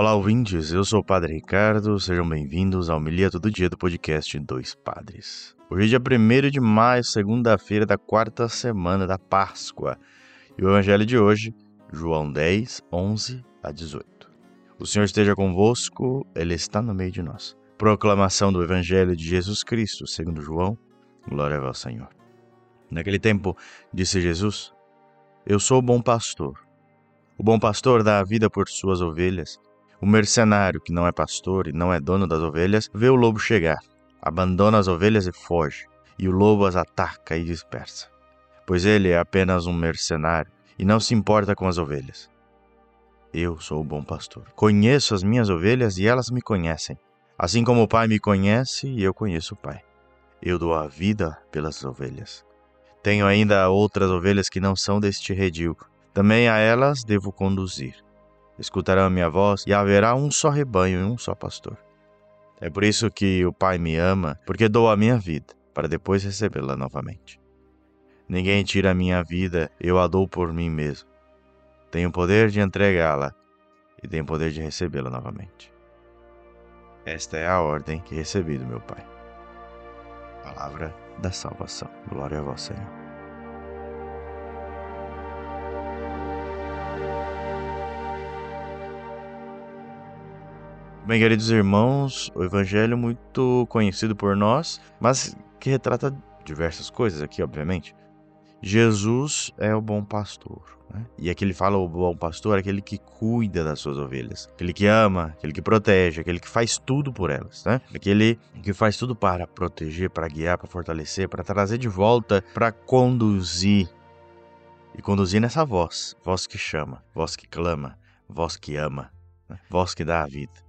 Olá, ouvintes. Eu sou o Padre Ricardo. Sejam bem-vindos ao Milia Todo Dia do podcast Dois Padres. Hoje é dia 1 de maio, segunda-feira da quarta semana da Páscoa. E o evangelho de hoje, João 10, 11 a 18. O Senhor esteja convosco, Ele está no meio de nós. Proclamação do Evangelho de Jesus Cristo, segundo João. Glória ao Senhor. Naquele tempo, disse Jesus: Eu sou o bom pastor. O bom pastor dá a vida por suas ovelhas. O mercenário, que não é pastor e não é dono das ovelhas, vê o lobo chegar, abandona as ovelhas e foge, e o lobo as ataca e dispersa. Pois ele é apenas um mercenário e não se importa com as ovelhas. Eu sou o bom pastor. Conheço as minhas ovelhas e elas me conhecem. Assim como o Pai me conhece e eu conheço o Pai. Eu dou a vida pelas ovelhas. Tenho ainda outras ovelhas que não são deste redil. Também a elas devo conduzir escutarão a minha voz e haverá um só rebanho e um só pastor. É por isso que o Pai me ama, porque dou a minha vida, para depois recebê-la novamente. Ninguém tira a minha vida, eu a dou por mim mesmo. Tenho poder de entregá-la e tenho poder de recebê-la novamente. Esta é a ordem que recebi do meu Pai. Palavra da salvação. Glória a vós, Senhor. Bem, queridos irmãos, o evangelho é muito conhecido por nós, mas que retrata diversas coisas aqui, obviamente. Jesus é o bom pastor. Né? E aqui ele fala o bom pastor é aquele que cuida das suas ovelhas, aquele que ama, aquele que protege, aquele que faz tudo por elas, né? aquele que faz tudo para proteger, para guiar, para fortalecer, para trazer de volta, para conduzir. E conduzir nessa voz, voz que chama, voz que clama, voz que ama, né? voz que dá a vida.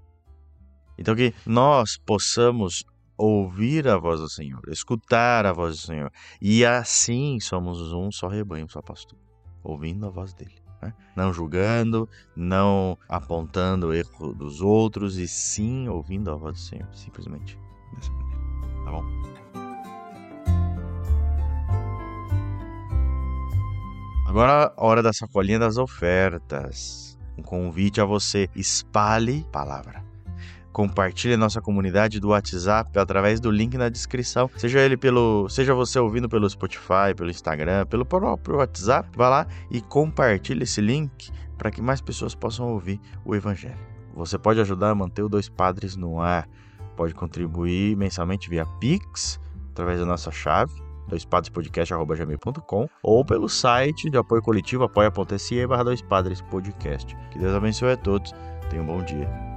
Então, que nós possamos ouvir a voz do Senhor, escutar a voz do Senhor. E assim somos um só rebanho, só pastor, ouvindo a voz dele. Né? Não julgando, não apontando o erro dos outros, e sim ouvindo a voz do Senhor, simplesmente dessa maneira. Tá bom? Agora, hora da sacolinha das ofertas. Um convite a você: espalhe palavra. Compartilhe nossa comunidade do WhatsApp através do link na descrição. Seja ele pelo, seja você ouvindo pelo Spotify, pelo Instagram, pelo próprio WhatsApp, vá lá e compartilhe esse link para que mais pessoas possam ouvir o evangelho. Você pode ajudar a manter o Dois Padres no ar. Pode contribuir mensalmente via Pix, através da nossa chave doispadrespodcast.com ou pelo site de apoio coletivo apoia.se barra dois padres podcast. Que Deus abençoe a todos. Tenham um bom dia.